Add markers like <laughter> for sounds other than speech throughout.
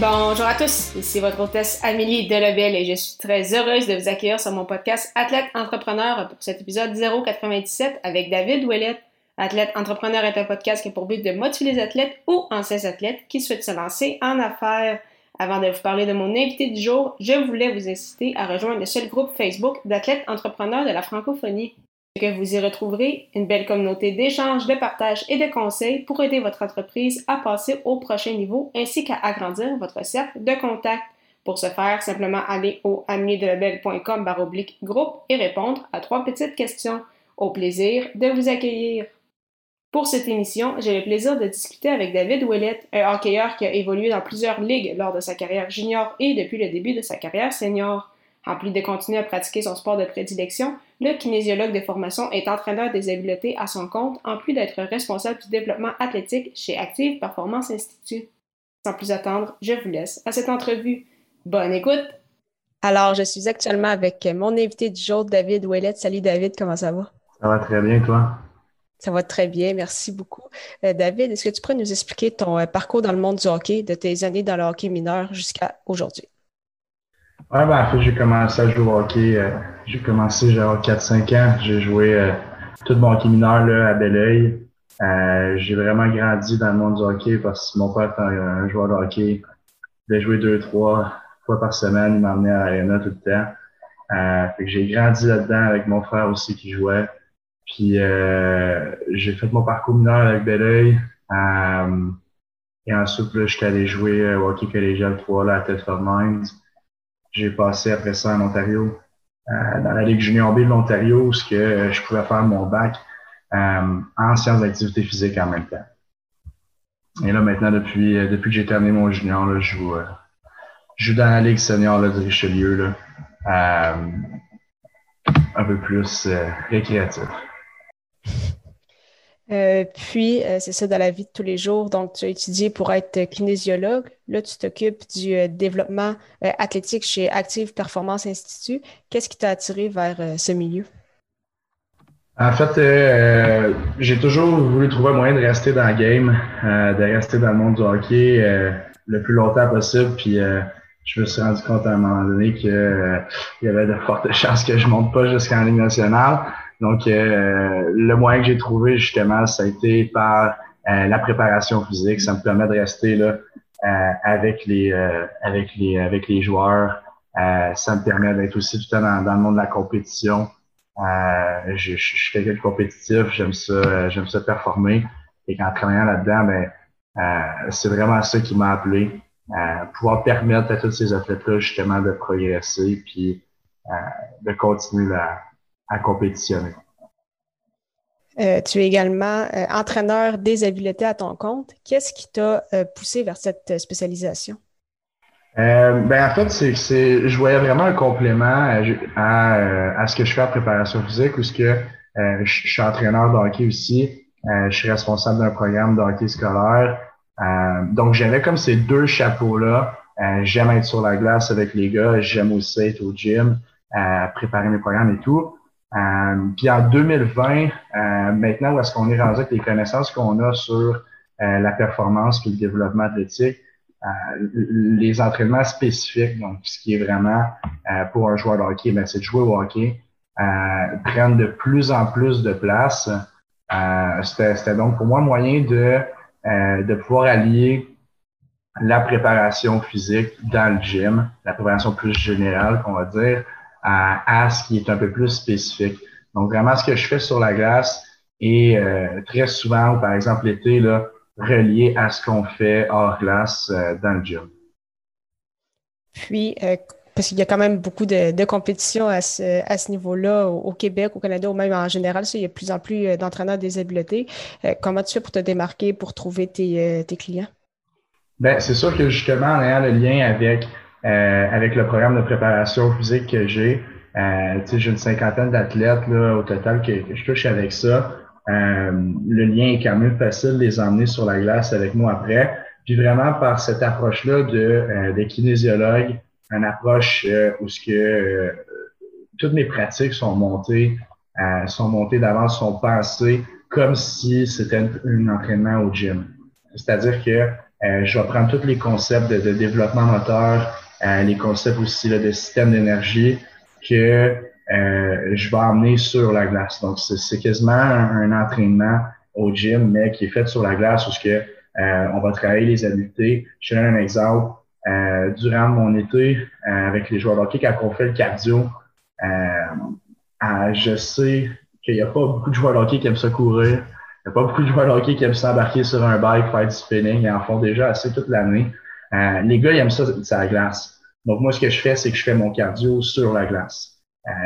Bonjour à tous, ici votre hôtesse Amélie Delebel et je suis très heureuse de vous accueillir sur mon podcast Athlète Entrepreneur pour cet épisode 097 avec David Ouellet. Athlète Entrepreneur est un podcast qui a pour but de motiver les athlètes ou anciens athlètes qui souhaitent se lancer en affaires. Avant de vous parler de mon invité du jour, je voulais vous inciter à rejoindre le seul groupe Facebook d'athlètes entrepreneurs de la francophonie que vous y retrouverez une belle communauté d'échanges, de partage et de conseils pour aider votre entreprise à passer au prochain niveau ainsi qu'à agrandir votre cercle de contacts. Pour ce faire, simplement aller au amiedelabel.com baroblique groupe et répondre à trois petites questions. Au plaisir de vous accueillir. Pour cette émission, j'ai le plaisir de discuter avec David Ouellet, un hockeyeur qui a évolué dans plusieurs ligues lors de sa carrière junior et depuis le début de sa carrière senior. En plus de continuer à pratiquer son sport de prédilection, le kinésiologue de formation est entraîneur des habiletés à son compte, en plus d'être responsable du développement athlétique chez Active Performance Institute. Sans plus attendre, je vous laisse à cette entrevue. Bonne écoute! Alors, je suis actuellement avec mon invité du jour, David Ouellet. Salut David, comment ça va? Ça va très bien, toi? Ça va très bien, merci beaucoup. Euh, David, est-ce que tu pourrais nous expliquer ton euh, parcours dans le monde du hockey, de tes années dans le hockey mineur jusqu'à aujourd'hui? Ouais, ben, en fait, j'ai commencé à jouer au hockey. Euh, j'ai commencé, j'avais 4-5 ans. J'ai joué euh, tout mon hockey mineur là, à Belleuil. Euh, j'ai vraiment grandi dans le monde du hockey parce que mon père était un, joueur de hockey. Il a joué deux, trois fois par semaine. Il m'emmenait à l'Arena tout le temps. Euh, fait que j'ai grandi là-dedans avec mon frère aussi qui jouait. Puis j'ai fait mon parcours mineur avec Belleuil. et ensuite, là, j'étais allé jouer au hockey collégial 3 là, à Thetford Mines. J'ai passé après ça en Ontario, euh, dans la Ligue junior B de l'Ontario, où que, euh, je pouvais faire mon bac euh, en sciences d'activité physique en même temps. Et là, maintenant, depuis, depuis que j'ai terminé mon junior, là, je, joue, je joue dans la Ligue senior là, de Richelieu, là, un peu plus récréatif. Euh, puis, euh, c'est ça dans la vie de tous les jours. Donc, tu as étudié pour être kinésiologue. Là, tu t'occupes du euh, développement athlétique chez Active Performance Institute. Qu'est-ce qui t'a attiré vers ce milieu? En fait, j'ai toujours voulu trouver un moyen de rester dans le game, de rester dans le monde du hockey le plus longtemps possible. Puis, je me suis rendu compte à un moment donné qu'il y avait de fortes <laughs> chances que je monte pas jusqu'en Ligue nationale. Donc, euh, le moyen que j'ai trouvé, justement, ça a été par euh, la préparation physique. Ça me permet de rester là euh, avec les avec les avec les joueurs. ça me permet d'être aussi tout le temps dans, le monde de la compétition. je, je, je, suis quelqu'un de compétitif, j'aime ça, j'aime ça performer. Et qu'en travaillant là-dedans, ben, c'est vraiment ça qui m'a appelé. pouvoir permettre à tous ces athlètes-là justement de progresser puis de continuer la, à compétitionner. Euh, tu es également euh, entraîneur des habiletés à ton compte. Qu'est-ce qui t'a euh, poussé vers cette spécialisation? ben en fait, c'est, je voyais vraiment un complément à, ce que je fais en préparation physique ou ce que je suis entraîneur de hockey aussi. je suis responsable d'un programme de hockey scolaire. donc, j'avais comme ces deux chapeaux-là. j'aime être sur la glace avec les gars, j'aime aussi être au gym, préparer mes programmes et tout. Euh, puis en 2020, euh, maintenant où est-ce qu'on est rendu avec les connaissances qu'on a sur euh, la performance puis le développement athlétique, les entraînements spécifiques, donc ce qui est vraiment pour un joueur de hockey, ben, c'est de jouer au hockey, prennent de plus en plus de place. C'était donc pour moi moyen de, de pouvoir allier la préparation physique dans le gym, la préparation plus générale, qu'on va dire, à, à, ce qui est un peu plus spécifique. Donc, vraiment, ce que je fais sur la glace est euh, très souvent, par exemple l'été, là, relié à ce qu'on fait hors glace euh, dans le gym. Puis, euh, parce qu'il y a quand même beaucoup de, de compétition à ce, à ce niveau-là au, Québec, au Canada ou même en général. Ça, il y a de plus en plus d'entraîneurs des habiletés. comment tu fais pour te démarquer, pour trouver tes, tes clients? Ben, c'est sûr que justement, en ayant le lien avec, avec le programme de préparation physique que j'ai, euh, j'ai une cinquantaine d'athlètes au total que, je touche avec ça. Euh, le lien est quand même facile de les emmener sur la glace avec moi après. Puis vraiment par cette approche-là de, euh, de kinésiologue, une approche euh, où ce que euh, toutes mes pratiques sont montées, sont montées d'avance, sont pensées comme si c'était un, entraînement au gym. C'est-à-dire que je vais prendre tous les concepts de, de développement moteur, les concepts aussi là, de système d'énergie que je vais emmener sur la glace. Donc, c'est quasiment un, un, entraînement au gym, mais qui est fait sur la glace où ce que euh, on va travailler les habiletés. Je te donne un exemple. Euh, durant mon été, euh, avec les joueurs de hockey, quand on fait le cardio, je sais qu'il n'y a pas beaucoup de joueurs de hockey qui aiment se courir. Il n'y a pas beaucoup de joueurs de hockey qui aiment s'embarquer sur un bike, faire du spinning. Ils en font déjà assez toute l'année. Les gars, ils aiment ça, c'est la glace. Donc, moi, ce que je fais, c'est que je fais mon cardio sur la glace.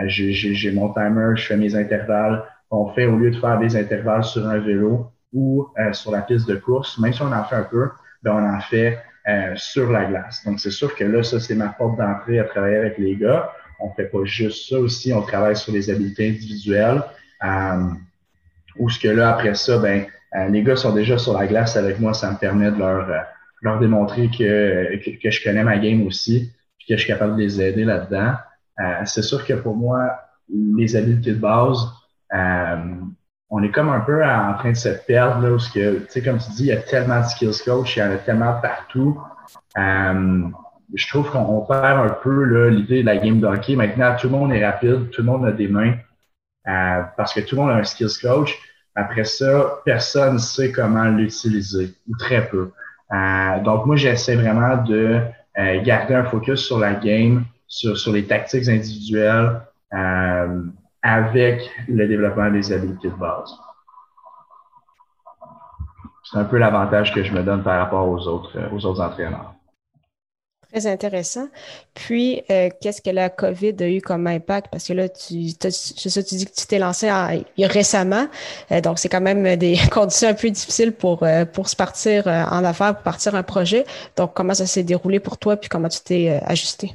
j'ai mon timer, je fais mes intervalles. On fait, au lieu de faire des intervalles sur un vélo, ou euh, sur la piste de course, même si on en fait un peu, ben on en fait euh, sur la glace. Donc, c'est sûr que là, ça, c'est ma porte d'entrée à travailler avec les gars. On fait pas juste ça aussi, on travaille sur les habiletés individuelles. Euh, ou ce que là, après ça, ben, euh, les gars sont déjà sur la glace avec moi, ça me permet de leur, leur démontrer que, que, je connais ma game aussi, puis que je suis capable de les aider là-dedans. c'est sûr que pour moi, les habiletés de base, on est comme un peu en train de se perdre, là, parce que, tu sais, comme tu dis, il y a tellement de skills coach, il y en a tellement partout. Euh, je trouve qu'on perd un peu l'idée de la game de hockey. Maintenant, tout le monde est rapide, tout le monde a des mains, euh, parce que tout le monde a un skills coach. Après ça, personne ne sait comment l'utiliser, ou très peu. Euh, donc, moi, j'essaie vraiment de garder un focus sur la game, sur, sur les tactiques individuelles avec le développement des habiletés de base. C'est un peu l'avantage que je me donne par rapport aux autres, euh, aux autres entraîneurs. Très intéressant. Puis, euh, qu'est-ce que la COVID a eu comme impact? Parce que là, tu, ça, tu dis que tu t'es lancé récemment. Euh, donc, c'est quand même des <laughs> conditions un peu difficiles pour, pour se partir en affaires, pour partir un projet. Donc, comment ça s'est déroulé pour toi? Puis, comment tu t'es ajusté?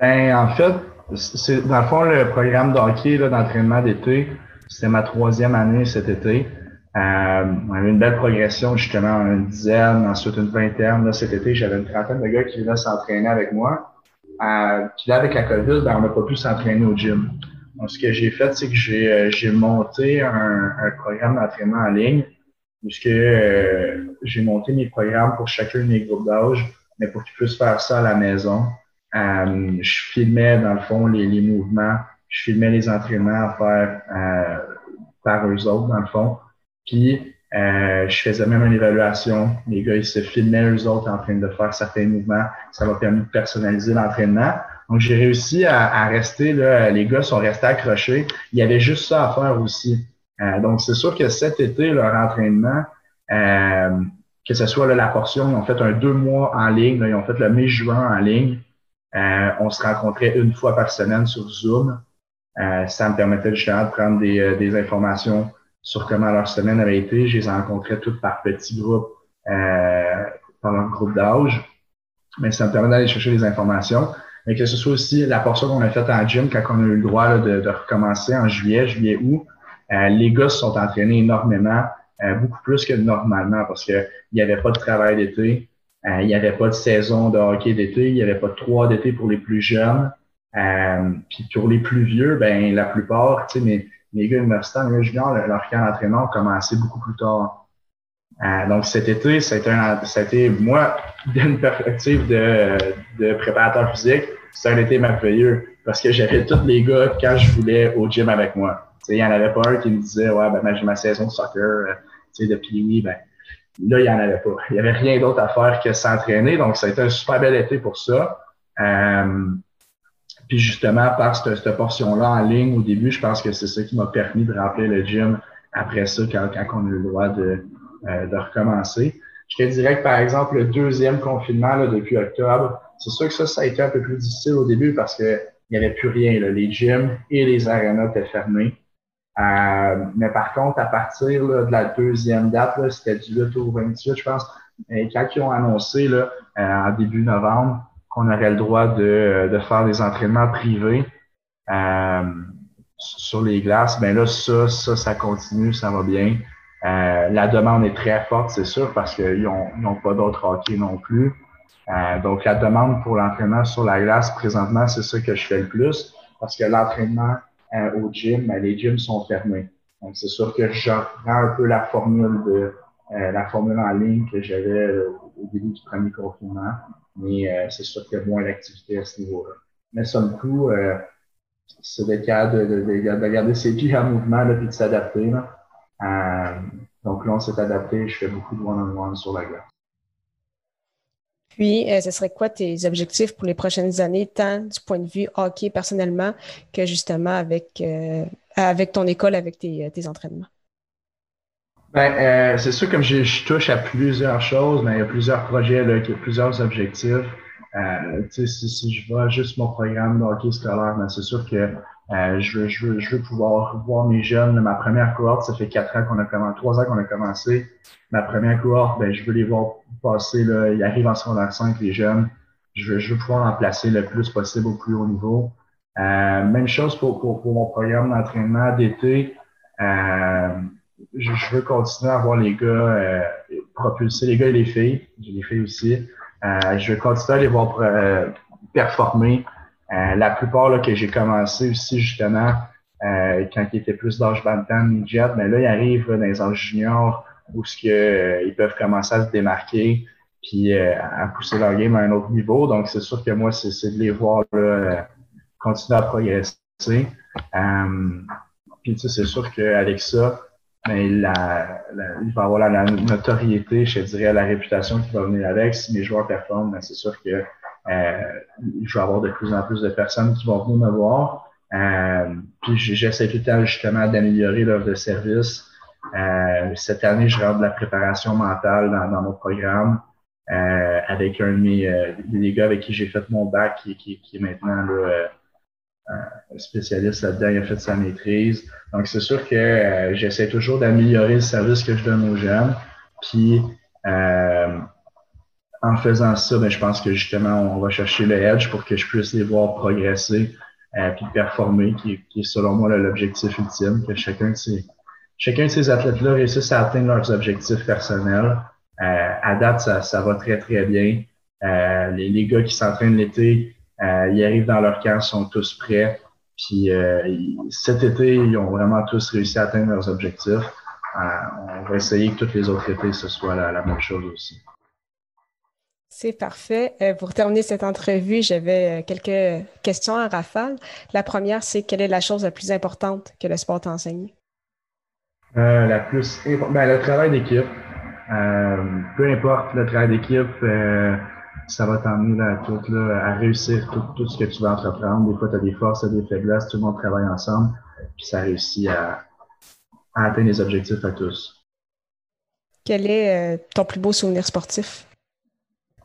Ben, en fait, c'est dans le fond le programme d'hockey d'entraînement d'été. C'était ma troisième année cet été. Euh, on avait une belle progression, justement, une dizaine, ensuite une vingtaine. Là, cet été, j'avais une trentaine de gars qui venaient s'entraîner avec moi. Euh, puis là, avec la COVID, ben, on n'a pas pu s'entraîner au gym. Donc, ce que j'ai fait, c'est que j'ai, euh, j'ai monté un, un programme d'entraînement en ligne, puisque euh, j'ai monté mes programmes pour chacun de mes groupes d'âge, mais pour qu'ils puissent faire ça à la maison. Euh, je filmais, dans le fond, les, les, mouvements. Je filmais les entraînements à faire euh, par eux autres, dans le fond. Puis, euh, je faisais même une évaluation. Les gars, ils se filmaient eux autres en train de faire certains mouvements. Ça m'a permis de personnaliser l'entraînement. Donc, j'ai réussi à, à, rester, là, les gars sont restés accrochés. Il y avait juste ça à faire aussi. Euh, donc, c'est sûr que cet été, leur entraînement, euh, que ce soit là, la portion, ils ont fait un deux mois en ligne, là, ils ont fait le mai-juin en ligne. Euh, on se rencontrait une fois par semaine sur Zoom. Euh, ça me permettait justement de prendre des, euh, des, informations sur comment leur semaine avait été. Je les rencontrais toutes par petits groupes, euh, par leur groupe d'âge. Mais ça me permet d'aller chercher des informations. Mais que ce soit aussi la portion qu'on a faite en gym quand on a eu le droit là, de, de, recommencer en juillet, juillet, août. Euh, les gars se sont entraînés énormément, beaucoup plus que normalement parce qu'il n'y avait pas de travail d'été. Euh, il n'y avait pas de saison de hockey d'été, il n'y avait pas de trois d'été pour les plus jeunes. Euh, puis pour les plus vieux, ben la plupart, tu sais, mes, mes gars universitaires, mes gars leur, camp d'entraînement a commencé beaucoup plus tard. Euh, donc cet été, été, un, été moi, <laughs> d'une perspective de, de préparateur physique, c'est un été merveilleux parce que j'avais tous les gars quand je voulais au gym avec moi. Il n'y en avait pas un qui me disait Ouais, ben j'ai ma saison de soccer, euh, sais, depuis oui, ben Là, il n'y en avait pas. Il n'y avait rien d'autre à faire que s'entraîner. Donc, ça a été un super bel été pour ça. Euh, puis justement, par cette, cette portion-là en ligne au début, je pense que c'est ça qui m'a permis de remplir le gym après ça, quand, quand on a eu le droit de, euh, de recommencer. Je te dirais que, par exemple, le deuxième confinement là, depuis octobre, c'est sûr que ça, ça a été un peu plus difficile au début parce qu'il n'y avait plus rien. Là. Les gyms et les arénas étaient fermés. Euh, mais par contre, à partir de la deuxième date, c'était du 8 au 28, je pense, Et quand ils ont annoncé là, en début novembre qu'on aurait le droit de, de faire des entraînements privés sur les glaces, ben là, ça, ça, ça continue, ça va bien. Euh, la demande est très forte, c'est sûr, parce qu'ils n'ont pas d'autres hockey non plus. Euh, donc, la demande pour l'entraînement sur la glace, présentement, c'est ça que je fais le plus, parce que l'entraînement euh, au gym, ben, les gyms sont fermés. Donc, c'est sûr que je reprends un peu la formule de la formule en ligne que j'avais au début du premier confinement, mais c'est sûr qu'il y a moins d'activité à ce niveau-là. Mais somme tout, c'est le cas de, de, de, garder ses pieds en mouvement et de s'adapter. Euh, donc là, on s'est adapté. Je fais beaucoup de one-on-one sur la glace. Puis, euh, ce serait quoi tes objectifs pour les prochaines années, tant du point de vue hockey personnellement que justement avec, euh, avec ton école, avec tes, tes entraînements? Ben, c'est sûr, comme je, je, touche à plusieurs choses, mais il y a plusieurs projets, là, plusieurs objectifs. Euh, si, si je vois juste mon programme de hockey scolaire, ben, c'est sûr que euh, je, veux, je, veux, je veux pouvoir voir mes jeunes. Ma première cohorte, ça fait quatre ans qu'on a commencé, trois ans qu'on a commencé. Ma première cohorte, ben, je veux les voir passer. Là, ils arrivent en secondaire 5, les jeunes. Je veux, je veux pouvoir en placer le plus possible au plus haut niveau. Euh, même chose pour, pour, pour mon programme d'entraînement d'été. Euh, je, je, veux continuer à voir les gars euh, propulser, les gars et les filles. J'ai les filles aussi. Euh, je vais continuer à les voir euh, performer. Euh, la plupart là, que j'ai commencé aussi justement quand ils étaient plus d'âge bantam, midget, mais là, ils arrivent dans les âges juniors où ce que, ils peuvent commencer à se démarquer puis à pousser leur game à un autre niveau. Donc, c'est sûr que moi, c'est de les voir là, continuer à progresser. puis, tu sais, c'est sûr qu'avec ça, mais la, il va avoir la, notoriété, je dirais, la réputation qui va venir avec. Si mes joueurs performent, ben, c'est sûr que euh, je vais avoir de plus en plus de personnes qui vont venir me voir. Euh, puis j'essaie tout le temps justement d'améliorer l'offre de service. Euh, cette année, je rentre de la préparation mentale dans, dans mon programme euh, avec un de mes euh, des gars avec qui j'ai fait mon bac qui, qui, qui est maintenant là, un spécialiste là-dedans, il a fait sa maîtrise. Donc, c'est sûr que euh, j'essaie toujours d'améliorer le service que je donne aux jeunes. Puis, euh, en faisant ça, ben, je pense que justement, on va chercher le edge pour que je puisse les voir progresser euh, puis performer, qui, qui, est selon moi l'objectif ultime, que chacun de ces, chacun de ces athlètes-là réussisse à atteindre leurs objectifs personnels. Euh, à date, ça, ça va très, très bien. Euh, les, les gars qui s'entraînent l'été, ils arrivent dans leur camp, sont tous prêts. Puis euh, cet été, ils ont vraiment tous réussi à atteindre leurs objectifs. Euh, on va essayer que tous les autres étés, ce soit la, même chose aussi. C'est parfait. pour terminer cette entrevue, j'avais quelques questions à rafale. La première, c'est quelle est la chose la plus importante que le sport t'enseigne? la plus ben, le travail d'équipe. peu importe le travail d'équipe, ça va t'emmener à tout, là, à réussir tout, tout, ce que tu vas entreprendre. Des fois, tu as des forces, tu des faiblesses, tout le monde travaille ensemble, puis ça réussit à, à atteindre les objectifs à tous. Quel est euh, ton plus beau souvenir sportif?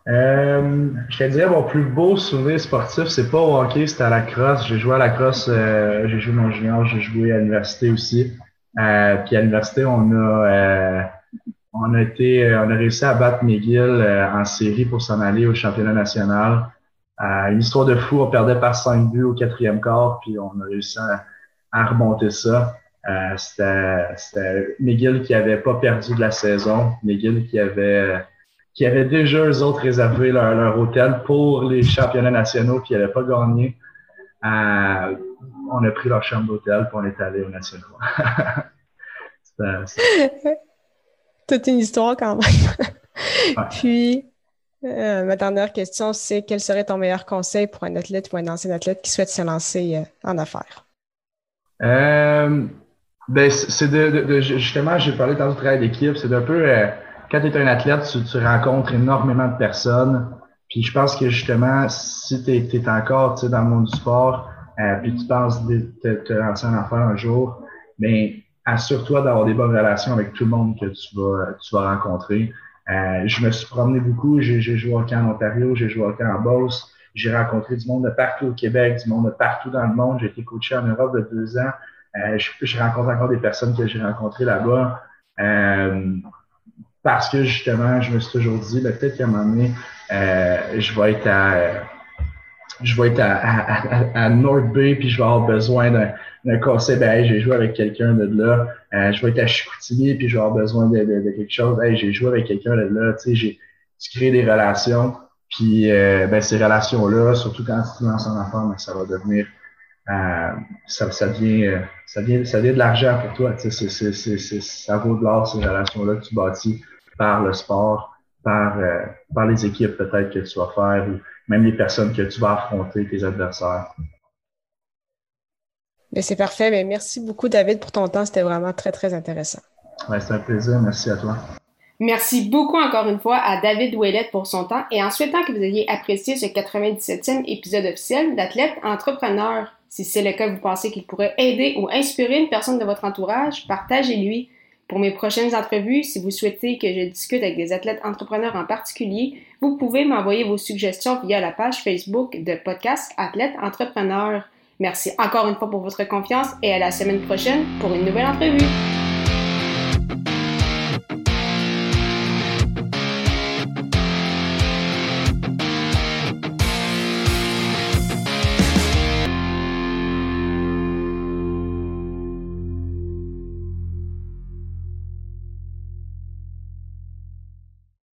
Euh, je te dirais, mon plus beau souvenir sportif, c'est pas au hockey, c'était à la crosse. J'ai joué à la crosse, euh, j'ai joué mon junior, j'ai joué à l'université aussi. Puis à l'université, on a on a été, euh, on a réussi à battre McGill euh, en série pour s'en aller au championnat national. Euh, une histoire de fou, on perdait par 5 buts au quatrième quart, puis on a réussi à, remonter ça. Euh, c'était McGill qui avait pas perdu de la saison, McGill qui avait qui avait déjà eux autres réservé leur, hôtel pour les championnats nationaux, ils n'avaient pas gagné. On a pris leur chambre d'hôtel, puis on est allé au national. <laughs> <laughs> toute une histoire quand même. <laughs> Puis, euh, ma dernière question, c'est quel serait ton meilleur conseil pour un athlète ou un ancien athlète qui souhaite se lancer euh, en affaires? Euh, ben, c'est de, justement, j'ai parlé dans le travail d'équipe, c'est d'un peu, quand tu es un athlète, tu, rencontres énormément de personnes. Puis je pense que justement, si tu es, encore dans le monde du sport, puis tu penses te, te lancer en affaires un jour, mais ben, assure-toi d'avoir des bonnes relations avec tout le monde que tu vas, tu vas rencontrer. Euh, je me suis promené beaucoup, j'ai joué au camp en Ontario, j'ai joué au camp en Beauce, j'ai rencontré du monde de partout au Québec, du monde de partout dans le monde. J'ai été coaché en Europe de deux ans. Euh, je, je, rencontre encore des personnes que j'ai rencontrées là-bas. Euh, parce que justement, je me suis toujours dit, ben, peut-être qu'à un moment donné, euh, je vais être à je vais être à, à, à, North Bay puis je vais avoir besoin d'un conseil. Ben, j'ai joué avec quelqu'un de là. Euh, je vais être à Chicoutimi puis je vais avoir besoin de, de, quelque chose. Hey, j'ai joué avec quelqu'un de là. Tu sais, j'ai tu crées des relations. Puis euh, ben, ces relations-là, surtout quand tu lances en enfant, ben, ça va devenir euh, ça, ça, devient, euh, ça, devient, ça devient de l'argent pour toi. Tu sais, c'est, c'est, c'est, ça vaut de l'or, ces relations-là que tu bâtis par le sport, par, euh, par les équipes peut-être que tu vas faire, même les personnes que tu vas affronter, tes adversaires. Mais c'est parfait. Mais merci beaucoup, David, pour ton temps. C'était vraiment très, très intéressant. Ouais, c'était un plaisir. Merci à toi. Merci beaucoup encore une fois à David Ouellette pour son temps et en souhaitant que vous ayez apprécié ce 97e épisode officiel d'Athlète Entrepreneur. Si c'est le cas, vous pensez qu'il pourrait aider ou inspirer une personne de votre entourage, partagez-lui. Pour mes prochaines entrevues, si vous souhaitez que je discute avec des athlètes entrepreneurs en particulier, vous pouvez m'envoyer vos suggestions via la page Facebook de podcast Athlète Entrepreneur. Merci encore une fois pour votre confiance et à la semaine prochaine pour une nouvelle entrevue.